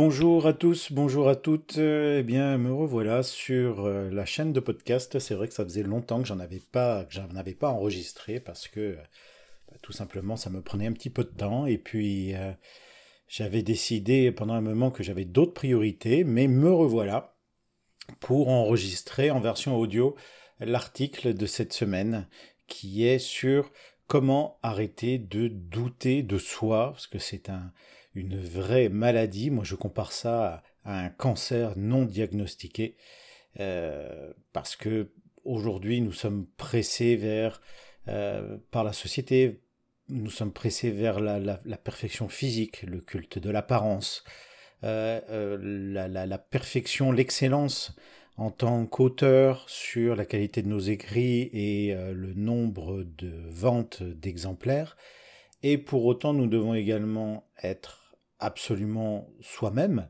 Bonjour à tous, bonjour à toutes. Eh bien, me revoilà sur euh, la chaîne de podcast. C'est vrai que ça faisait longtemps que j'en avais pas, avais pas enregistré parce que bah, tout simplement ça me prenait un petit peu de temps et puis euh, j'avais décidé pendant un moment que j'avais d'autres priorités, mais me revoilà pour enregistrer en version audio l'article de cette semaine qui est sur comment arrêter de douter de soi parce que c'est un une vraie maladie. Moi, je compare ça à, un cancer non diagnostiqué, euh, parce que aujourd'hui, nous sommes pressés vers, euh, par la société, nous sommes pressés vers la, perfection physique, le culte de l'apparence, euh, la, perfection, l'excellence en tant qu'auteur sur la qualité de nos écrits et le nombre de ventes d'exemplaires. Et pour autant, nous devons également être absolument soi-même,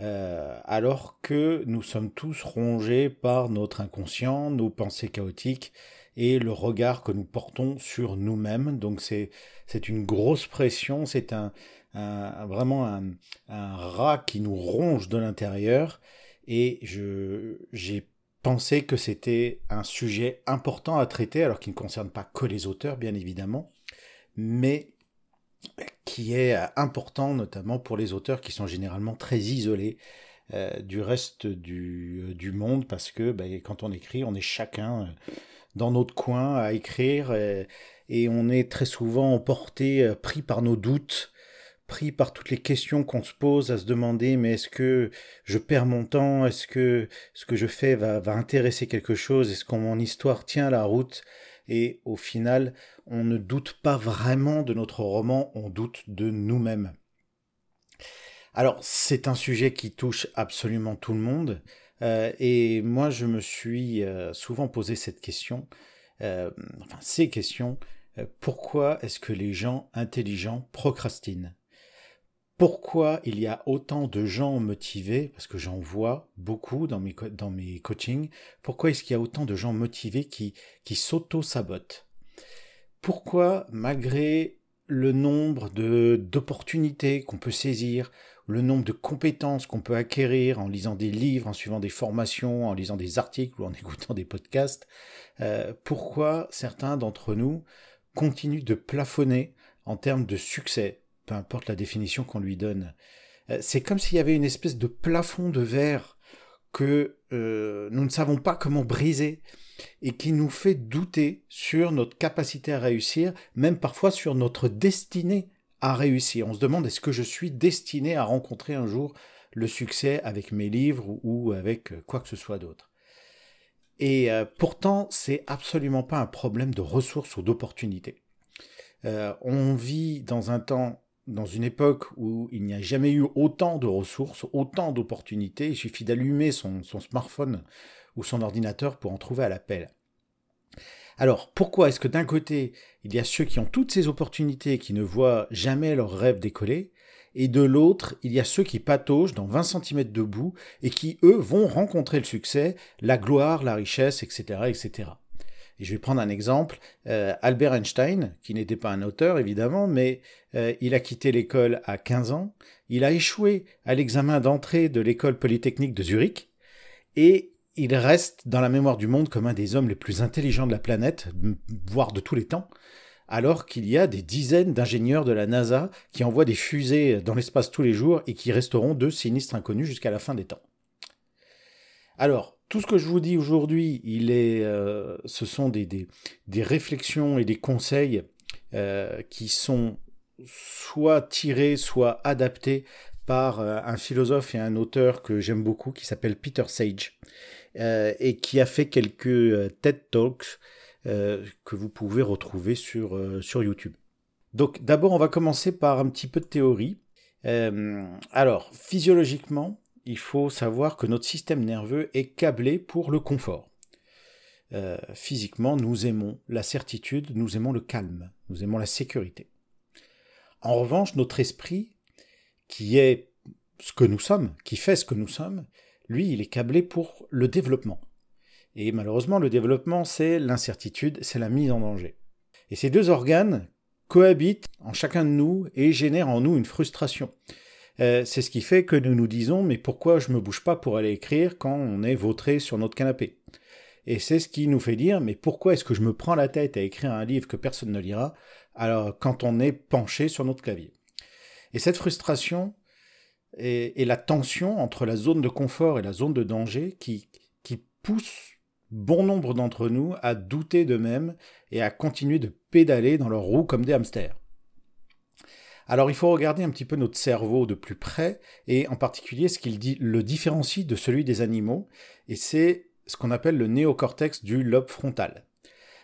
euh, alors que nous sommes tous rongés par notre inconscient, nos pensées chaotiques et le regard que nous portons sur nous-mêmes. Donc c'est une grosse pression, c'est un, vraiment un, un, rat qui nous ronge de l'intérieur. Et j'ai pensé que c'était un sujet important à traiter, alors qu'il ne concerne pas que les auteurs, bien évidemment, mais qui est euh, important notamment pour les auteurs qui sont généralement très isolés euh, du reste du, euh, du, monde parce que bah, quand on écrit, on est chacun dans notre coin à écrire et, on est très souvent emporté, pris par nos doutes, pris par toutes les questions qu'on se pose à se demander mais est-ce que je perds mon temps? Est-ce que ce que je fais va, va intéresser quelque chose? Est-ce que mon histoire tient la route? Et au final, on ne doute pas vraiment de notre roman, on doute de nous-mêmes. Alors, c'est un sujet qui touche absolument tout le monde, euh, et moi, je me suis euh, souvent posé cette question, euh, enfin, ces questions, pourquoi est-ce que les gens intelligents procrastinent? Pourquoi il y a autant de gens motivés, parce que j'en vois beaucoup dans mes, coachings, pourquoi est-ce qu'il y a autant de gens motivés qui, qui s'auto-sabotent? Pourquoi, malgré le nombre d'opportunités qu'on peut saisir, le nombre de compétences qu'on peut acquérir en lisant des livres, en suivant des formations, en lisant des articles ou en écoutant des podcasts, euh, pourquoi certains d'entre nous continuent de plafonner en termes de succès? Peu importe la définition qu'on lui donne. Euh, c'est comme s'il y avait une espèce de plafond de verre que euh, nous ne savons pas comment briser et qui nous fait douter sur notre capacité à réussir, même parfois sur notre destinée à réussir. On se demande est-ce que je suis destiné à rencontrer un jour le succès avec mes livres ou avec quoi que ce soit d'autre? Et euh, pourtant, c'est absolument pas un problème de ressources ou d'opportunités. on vit dans un temps dans une époque où il n'y a jamais eu autant de ressources, autant d'opportunités, il suffit d'allumer son, smartphone ou son ordinateur pour en trouver à l'appel. Alors, pourquoi est-ce que d'un côté, il y a ceux qui ont toutes ces opportunités et qui ne voient jamais leurs rêves décoller, et de l'autre, il y a ceux qui pataugent dans 20 cm de boue et qui, eux, vont rencontrer le succès, la gloire, la richesse, etc., etc. Et je vais prendre un exemple. Euh, Albert Einstein, qui n'était pas un auteur évidemment, mais euh, il a quitté l'école à 15 ans. Il a échoué à l'examen d'entrée de l'école polytechnique de Zurich. Et il reste dans la mémoire du monde comme un des hommes les plus intelligents de la planète, voire de tous les temps, alors qu'il y a des dizaines d'ingénieurs de la NASA qui envoient des fusées dans l'espace tous les jours et qui resteront de sinistres inconnus jusqu'à la fin des temps. Alors, tout ce que je vous dis aujourd'hui, il est, euh, ce sont des, réflexions et des conseils euh, qui sont soit tirés, soit adaptés par euh, un philosophe et un auteur que j'aime beaucoup qui s'appelle Peter Sage et qui a fait quelques TED Talks que vous pouvez retrouver sur YouTube. Donc d'abord, on va commencer par un petit peu de théorie. alors, physiologiquement, il faut savoir que notre système nerveux est câblé pour le confort. Euh, physiquement, nous aimons la certitude, nous aimons le calme, nous aimons la sécurité. En revanche, notre esprit, qui est ce que nous sommes, qui fait ce que nous sommes, lui, il est câblé pour le développement. Et malheureusement, le développement, c'est l'incertitude, c'est la mise en danger. Et ces deux organes cohabitent en chacun de nous et génèrent en nous une frustration. Euh, c'est ce qui fait que nous nous disons mais pourquoi je me bouge pas pour aller écrire quand on est vautré sur notre canapé? Et c'est ce qui nous fait dire mais pourquoi est-ce que je me prends la tête à écrire un livre que personne ne lira alors quand on est penché sur notre clavier? Et cette frustration et, la tension entre la zone de confort et la zone de danger qui, qui pousse bon nombre d'entre nous à douter d'eux-mêmes et à continuer de pédaler dans leur roue comme des hamsters. Alors il faut regarder un petit peu notre cerveau de plus près et en particulier ce qu'il dit le différencie de celui des animaux et c'est ce qu'on appelle le néocortex du lobe frontal.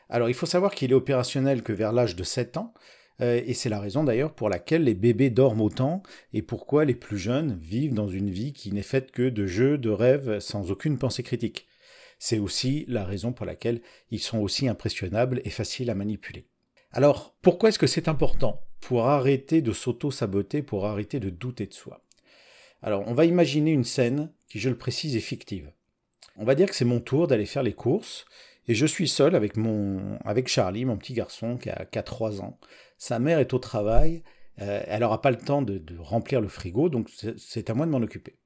Alors il faut savoir qu'il est opérationnel que vers l'âge de 7 ans euh, et c'est la raison d'ailleurs pour laquelle les bébés dorment autant et pourquoi les plus jeunes vivent dans une vie qui n'est faite que de jeux, de rêves sans aucune pensée critique. C'est aussi la raison pour laquelle ils sont aussi impressionnables et faciles à manipuler. Alors, pourquoi est-ce que c'est important? Pour arrêter de s'auto-saboter, pour arrêter de douter de soi Alors, on va imaginer une scène qui, je le précise, est fictive. On va dire que c'est mon tour d'aller faire les courses et je suis seul avec mon avec Charlie, mon petit garçon qui a, 3 ans. Sa mère est au travail, euh, elle n'aura pas le temps de, de, remplir le frigo, donc c'est à moi de m'en occuper.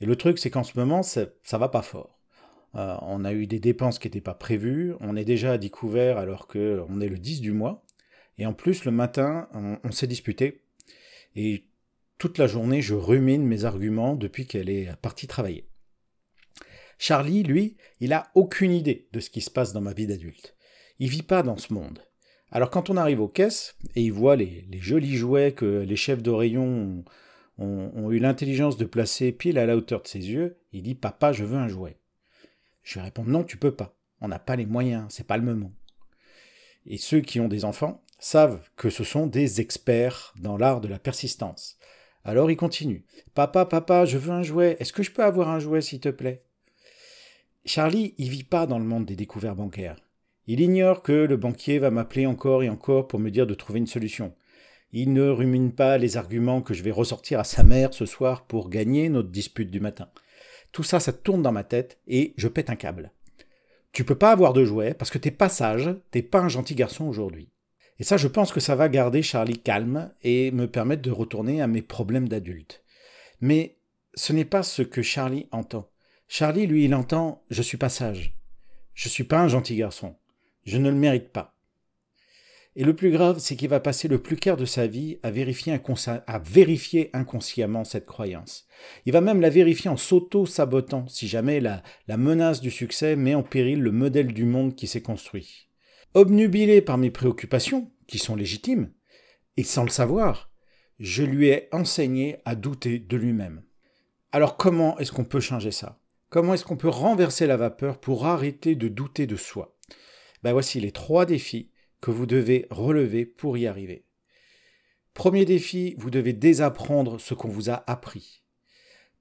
Et le truc, c'est qu'en ce moment, ça, ça va pas fort. Euh, on a eu des dépenses qui n'étaient pas prévues, on est déjà à découvert alors qu'on est le 10 du mois, et en plus le matin on, s'est disputé, et toute la journée je rumine mes arguments depuis qu'elle est partie travailler. Charlie, lui, il a aucune idée de ce qui se passe dans ma vie d'adulte. Il vit pas dans ce monde. Alors quand on arrive aux caisses et il voit les, jolis jouets que les chefs de rayon ont eu l'intelligence de placer pile à la hauteur de ses yeux, il dit Papa, je veux un jouet. Je vais répondre non, tu peux pas. On n'a pas les moyens, c'est pas le moment. Et ceux qui ont des enfants savent que ce sont des experts dans l'art de la persistance. Alors ils continuent. Papa, papa, je veux un jouet. Est-ce que je peux avoir un jouet, s'il te plaît? Charlie, il vit pas dans le monde des découvertes bancaires. Il ignore que le banquier va m'appeler encore et encore pour me dire de trouver une solution. Il ne rumine pas les arguments que je vais ressortir à sa mère ce soir pour gagner notre dispute du matin. Tout ça, ça tourne dans ma tête et je pète un câble. Tu peux pas avoir de jouets parce que t'es pas sage, t'es pas un gentil garçon aujourd'hui. Et ça, je pense que ça va garder Charlie calme et me permettre de retourner à mes problèmes d'adulte. Mais ce n'est pas ce que Charlie entend. Charlie, lui, il entend je suis pas sage. Je suis pas un gentil garçon. Je ne le mérite pas. Et le plus grave, c'est qu'il va passer le plus clair de sa vie à vérifier, inconsciemment cette croyance. Il va même la vérifier en s'auto-sabotant si jamais la menace du succès met en péril le modèle du monde qui s'est construit. Obnubilé par mes préoccupations, qui sont légitimes, et sans le savoir, je lui ai enseigné à douter de lui-même. Alors comment est-ce qu'on peut changer ça? Comment est-ce qu'on peut renverser la vapeur pour arrêter de douter de soi? Ben Voici les trois défis que vous devez relever pour y arriver. Premier défi, vous devez désapprendre ce qu'on vous a appris.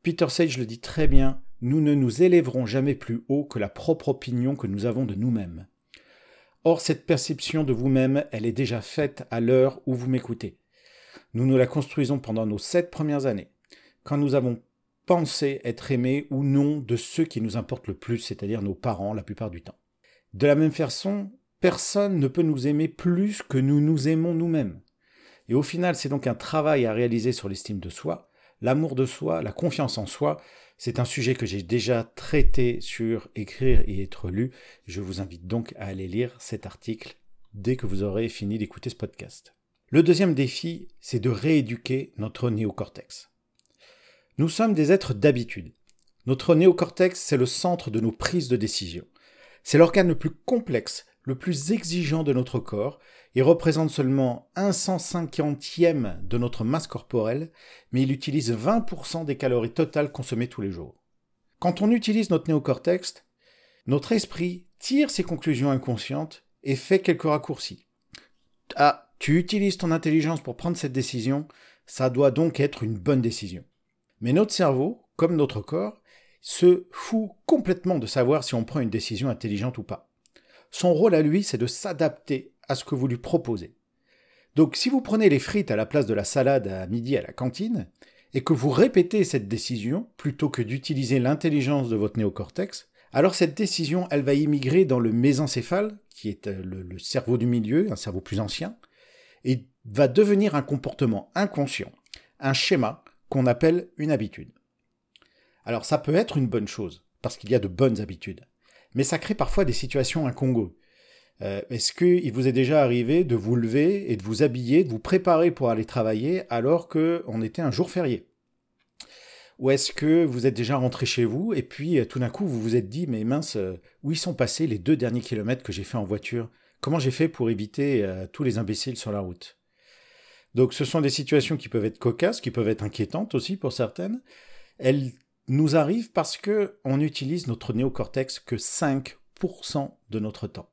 Peter Sage le dit très bien, nous ne nous élèverons jamais plus haut que la propre opinion que nous avons de nous-mêmes. Or, cette perception de vous-même, elle est déjà faite à l'heure où vous m'écoutez. Nous nous la construisons pendant nos sept premières années, quand nous avons pensé être aimés ou non de ceux qui nous importent le plus, c'est-à-dire nos parents la plupart du temps. De la même façon, Personne ne peut nous aimer plus que nous nous aimons nous-mêmes. Et au final, c'est donc un travail à réaliser sur l'estime de soi, l'amour de soi, la confiance en soi. C'est un sujet que j'ai déjà traité sur écrire et être lu. Je vous invite donc à aller lire cet article dès que vous aurez fini d'écouter ce podcast. Le deuxième défi, c'est de rééduquer notre néocortex. Nous sommes des êtres d'habitude. Notre néocortex, c'est le centre de nos prises de décision. C'est l'organe le plus complexe le plus exigeant de notre corps. Il représente seulement un 150e de notre masse corporelle, mais il utilise 20% des calories totales consommées tous les jours. Quand on utilise notre néocortex, notre esprit tire ses conclusions inconscientes et fait quelques raccourcis. Ah, tu utilises ton intelligence pour prendre cette décision, ça doit donc être une bonne décision. Mais notre cerveau, comme notre corps, se fout complètement de savoir si on prend une décision intelligente ou pas. Son rôle à lui, c'est de s'adapter à ce que vous lui proposez. Donc si vous prenez les frites à la place de la salade à midi à la cantine, et que vous répétez cette décision, plutôt que d'utiliser l'intelligence de votre néocortex, alors cette décision, elle va immigrer dans le mésencéphale, qui est euh, le, le cerveau du milieu, un cerveau plus ancien, et va devenir un comportement inconscient, un schéma qu'on appelle une habitude. Alors ça peut être une bonne chose, parce qu'il y a de bonnes habitudes, mais ça crée parfois des situations incongrues. Euh, est-ce qu'il vous est déjà arrivé de vous lever et de vous habiller, de vous préparer pour aller travailler alors qu'on était un jour férié? Ou est-ce que vous êtes déjà rentré chez vous et puis euh, tout d'un coup vous vous êtes dit mais mince, euh, où ils sont passés les deux derniers kilomètres que j'ai fait en voiture? Comment j'ai fait pour éviter tous les imbéciles sur la route? Donc ce sont des situations qui peuvent être cocasses, qui peuvent être inquiétantes aussi pour certaines. Elles nous arrivent parce que on utilise notre néocortex que 5% de notre temps.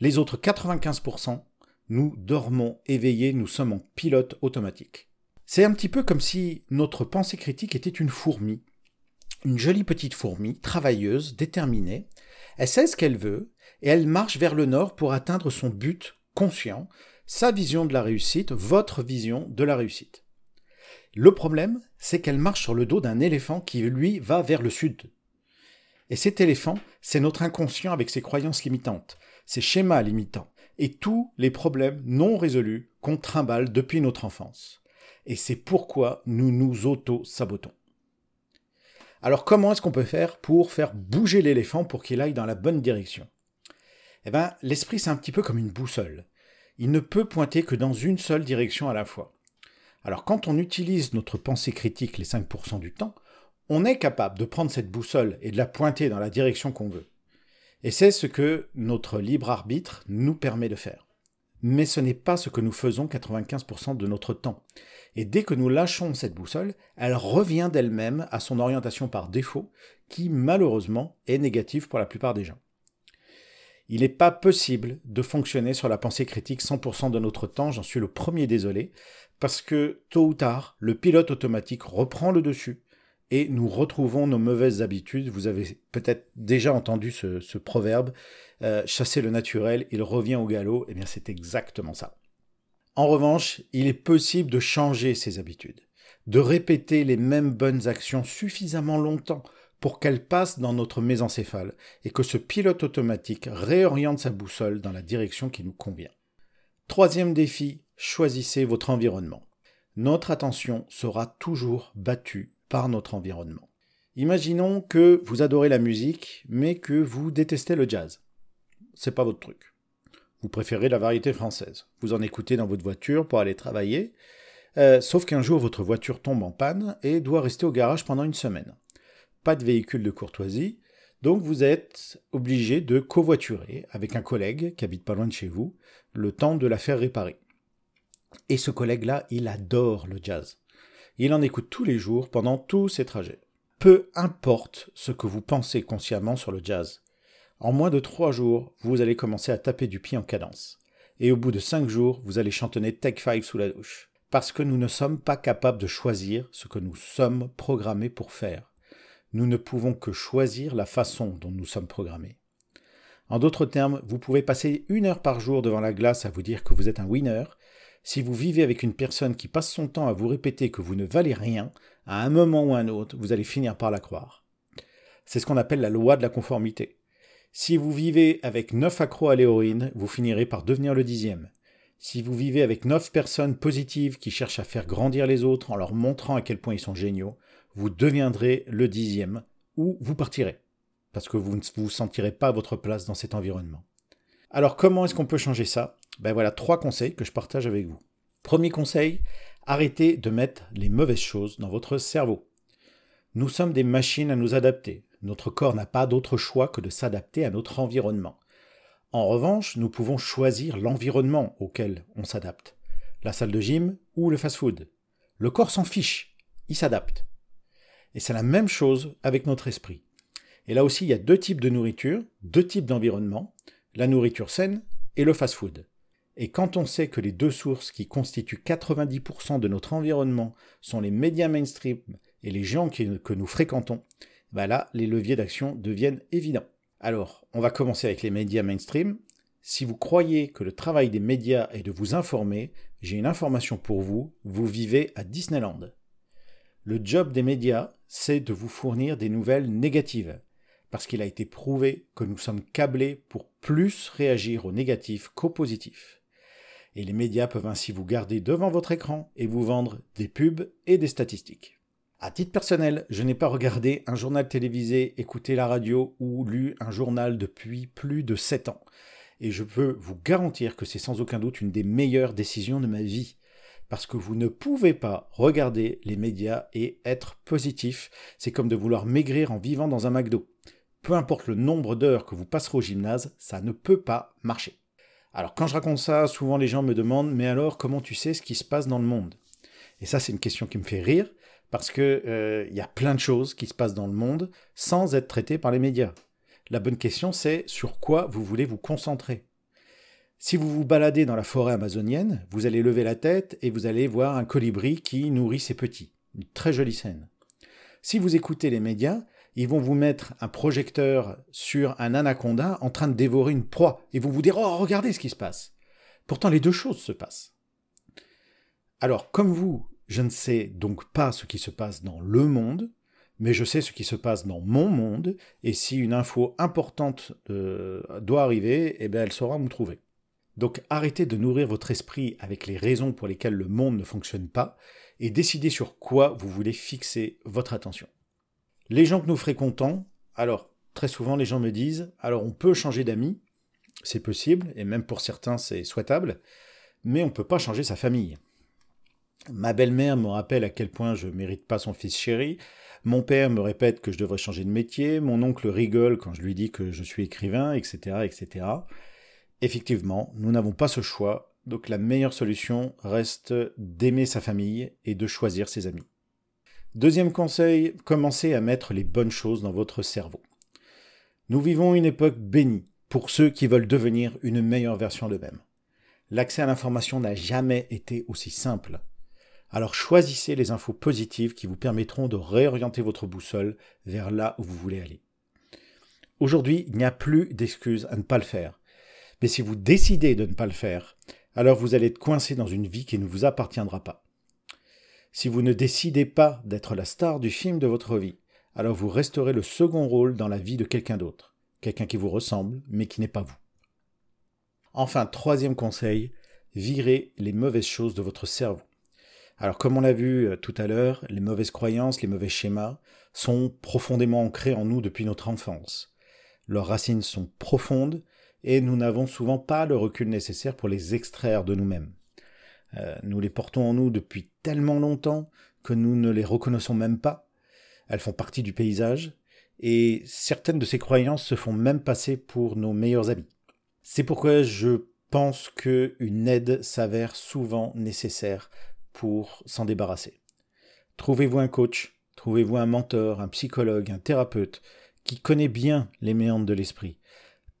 Les autres 95%, nous dormons éveillés, nous sommes en pilote automatique. C'est un petit peu comme si notre pensée critique était une fourmi. Une jolie petite fourmi, travailleuse, déterminée. Elle sait ce qu'elle veut et elle marche vers le nord pour atteindre son but conscient, sa vision de la réussite, votre vision de la réussite. Le problème, c'est qu'elle marche sur le dos d'un éléphant qui, lui, va vers le sud. Et cet éléphant, c'est notre inconscient avec ses croyances limitantes, ses schémas limitants et tous les problèmes non résolus qu'on trimballe depuis notre enfance. Et c'est pourquoi nous nous auto-sabotons. Alors comment est-ce qu'on peut faire pour faire bouger l'éléphant pour qu'il aille dans la bonne direction? Eh bien, l'esprit c'est un petit peu comme une boussole. Il ne peut pointer que dans une seule direction à la fois. Alors quand on utilise notre pensée critique les 5% du temps, on est capable de prendre cette boussole et de la pointer dans la direction qu'on veut. Et c'est ce que notre libre arbitre nous permet de faire. Mais ce n'est pas ce que nous faisons 95% de notre temps. Et dès que nous lâchons cette boussole, elle revient d'elle-même à son orientation par défaut, qui malheureusement est négative pour la plupart des gens. Il n'est pas possible de fonctionner sur la pensée critique 100% de notre temps, j'en suis le premier désolé, parce que tôt ou tard, le pilote automatique reprend le dessus et nous retrouvons nos mauvaises habitudes. Vous avez peut-être déjà entendu ce, proverbe, euh, chasser le naturel, il revient au galop. Eh bien, c'est exactement ça. En revanche, il est possible de changer ses habitudes, de répéter les mêmes bonnes actions suffisamment longtemps pour qu'elles passent dans notre mésencéphale et que ce pilote automatique réoriente sa boussole dans la direction qui nous convient. Troisième défi, choisissez votre environnement. Notre attention sera toujours battue par notre environnement. Imaginons que vous adorez la musique, mais que vous détestez le jazz. C'est pas votre truc. Vous préférez la variété française. Vous en écoutez dans votre voiture pour aller travailler, euh, sauf qu'un jour votre voiture tombe en panne et doit rester au garage pendant une semaine. Pas de véhicule de courtoisie, donc vous êtes obligé de covoiturer avec un collègue qui habite pas loin de chez vous, le temps de la faire réparer. Et ce collègue-là, il adore le jazz. Il en écoute tous les jours pendant tous ses trajets. Peu importe ce que vous pensez consciemment sur le jazz. En moins de trois jours, vous allez commencer à taper du pied en cadence. Et au bout de cinq jours, vous allez chantonner Take Five sous la douche. Parce que nous ne sommes pas capables de choisir ce que nous sommes programmés pour faire. Nous ne pouvons que choisir la façon dont nous sommes programmés. En d'autres termes, vous pouvez passer une heure par jour devant la glace à vous dire que vous êtes un winner, si vous vivez avec une personne qui passe son temps à vous répéter que vous ne valez rien, à un moment ou un autre, vous allez finir par la croire. C'est ce qu'on appelle la loi de la conformité. Si vous vivez avec neuf accros à l'héroïne, vous finirez par devenir le dixième. Si vous vivez avec neuf personnes positives qui cherchent à faire grandir les autres en leur montrant à quel point ils sont géniaux, vous deviendrez le dixième, ou vous partirez, parce que vous ne vous sentirez pas à votre place dans cet environnement. Alors comment est-ce qu'on peut changer ça? Ben voilà trois conseils que je partage avec vous. Premier conseil, arrêtez de mettre les mauvaises choses dans votre cerveau. Nous sommes des machines à nous adapter. Notre corps n'a pas d'autre choix que de s'adapter à notre environnement. En revanche, nous pouvons choisir l'environnement auquel on s'adapte. La salle de gym ou le fast-food. Le corps s'en fiche, il s'adapte. Et c'est la même chose avec notre esprit. Et là aussi, il y a deux types de nourriture, deux types d'environnement, la nourriture saine et le fast-food. Et quand on sait que les deux sources qui constituent 90% de notre environnement sont les médias mainstream et les gens que nous fréquentons, bah là, les leviers d'action deviennent évidents. Alors, on va commencer avec les médias mainstream. Si vous croyez que le travail des médias est de vous informer, j'ai une information pour vous, vous vivez à Disneyland. Le job des médias, c'est de vous fournir des nouvelles négatives, parce qu'il a été prouvé que nous sommes câblés pour plus réagir au négatif qu'au positif. Et les médias peuvent ainsi vous garder devant votre écran et vous vendre des pubs et des statistiques. À titre personnel, je n'ai pas regardé un journal télévisé, écouté la radio ou lu un journal depuis plus de 7 ans. Et je peux vous garantir que c'est sans aucun doute une des meilleures décisions de ma vie. Parce que vous ne pouvez pas regarder les médias et être positif. C'est comme de vouloir maigrir en vivant dans un McDo. Peu importe le nombre d'heures que vous passerez au gymnase, ça ne peut pas marcher. Alors quand je raconte ça, souvent les gens me demandent Mais alors comment tu sais ce qui se passe dans le monde? Et ça c'est une question qui me fait rire parce que euh, y a plein de choses qui se passent dans le monde sans être traitées par les médias. La bonne question c'est sur quoi vous voulez vous concentrer? Si vous vous baladez dans la forêt amazonienne, vous allez lever la tête et vous allez voir un colibri qui nourrit ses petits. Une très jolie scène. Si vous écoutez les médias, ils vont vous mettre un projecteur sur un anaconda en train de dévorer une proie et vont vous dire Oh, regardez ce qui se passe. Pourtant, les deux choses se passent. Alors, comme vous, je ne sais donc pas ce qui se passe dans le monde, mais je sais ce qui se passe dans mon monde, et si une info importante euh, doit arriver, eh bien, elle saura me trouver. Donc arrêtez de nourrir votre esprit avec les raisons pour lesquelles le monde ne fonctionne pas, et décidez sur quoi vous voulez fixer votre attention. Les gens que nous fréquentons, alors très souvent les gens me disent, alors on peut changer d'amis, c'est possible, et même pour certains c'est souhaitable, mais on ne peut pas changer sa famille. Ma belle-mère me rappelle à quel point je mérite pas son fils chéri. Mon père me répète que je devrais changer de métier. Mon oncle rigole quand je lui dis que je suis écrivain, etc., etc. Effectivement, nous n'avons pas ce choix. Donc la meilleure solution reste d'aimer sa famille et de choisir ses amis. Deuxième conseil, commencez à mettre les bonnes choses dans votre cerveau. Nous vivons une époque bénie pour ceux qui veulent devenir une meilleure version d'eux-mêmes. L'accès à l'information n'a jamais été aussi simple. Alors choisissez les infos positives qui vous permettront de réorienter votre boussole vers là où vous voulez aller. Aujourd'hui, il n'y a plus d'excuses à ne pas le faire. Mais si vous décidez de ne pas le faire, alors vous allez être coincé dans une vie qui ne vous appartiendra pas. Si vous ne décidez pas d'être la star du film de votre vie, alors vous resterez le second rôle dans la vie de quelqu'un d'autre, quelqu'un qui vous ressemble, mais qui n'est pas vous. Enfin, troisième conseil, virez les mauvaises choses de votre cerveau. Alors comme on l'a vu euh, tout à l'heure, les mauvaises croyances, les mauvais schémas sont profondément ancrés en nous depuis notre enfance. Leurs racines sont profondes et nous n'avons souvent pas le recul nécessaire pour les extraire de nous-mêmes. Euh, nous les portons en nous depuis tellement longtemps que nous ne les reconnaissons même pas. Elles font partie du paysage et certaines de ces croyances se font même passer pour nos meilleurs amis. C'est pourquoi je pense qu'une aide s'avère souvent nécessaire pour s'en débarrasser. Trouvez-vous un coach, trouvez-vous un mentor, un psychologue, un thérapeute qui connaît bien les méandres de l'esprit.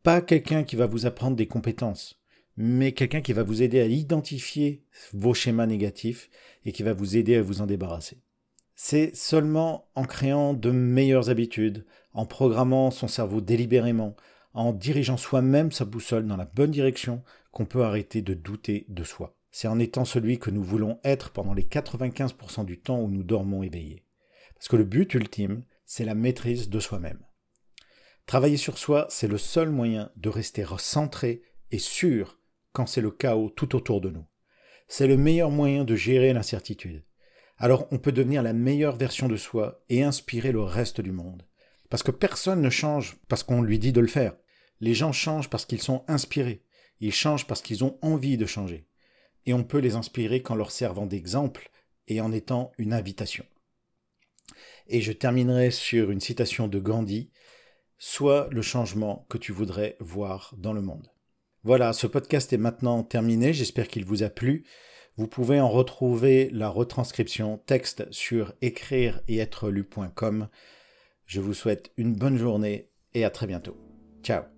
Pas quelqu'un qui va vous apprendre des compétences, mais quelqu'un qui va vous aider à identifier vos schémas négatifs et qui va vous aider à vous en débarrasser. C'est seulement en créant de meilleures habitudes, en programmant son cerveau délibérément, en dirigeant soi-même sa boussole dans la bonne direction qu'on peut arrêter de douter de soi c'est en étant celui que nous voulons être pendant les 95% du temps où nous dormons éveillés. Parce que le but ultime, c'est la maîtrise de soi-même. Travailler sur soi, c'est le seul moyen de rester centré et sûr quand c'est le chaos tout autour de nous. C'est le meilleur moyen de gérer l'incertitude. Alors on peut devenir la meilleure version de soi et inspirer le reste du monde. Parce que personne ne change parce qu'on lui dit de le faire. Les gens changent parce qu'ils sont inspirés. Ils changent parce qu'ils ont envie de changer et on peut les inspirer qu'en leur servant d'exemple et en étant une invitation. Et je terminerai sur une citation de Gandhi, Sois le changement que tu voudrais voir dans le monde. Voilà, ce podcast est maintenant terminé, j'espère qu'il vous a plu. Vous pouvez en retrouver la retranscription texte sur écrire et être lu.com. Je vous souhaite une bonne journée et à très bientôt. Ciao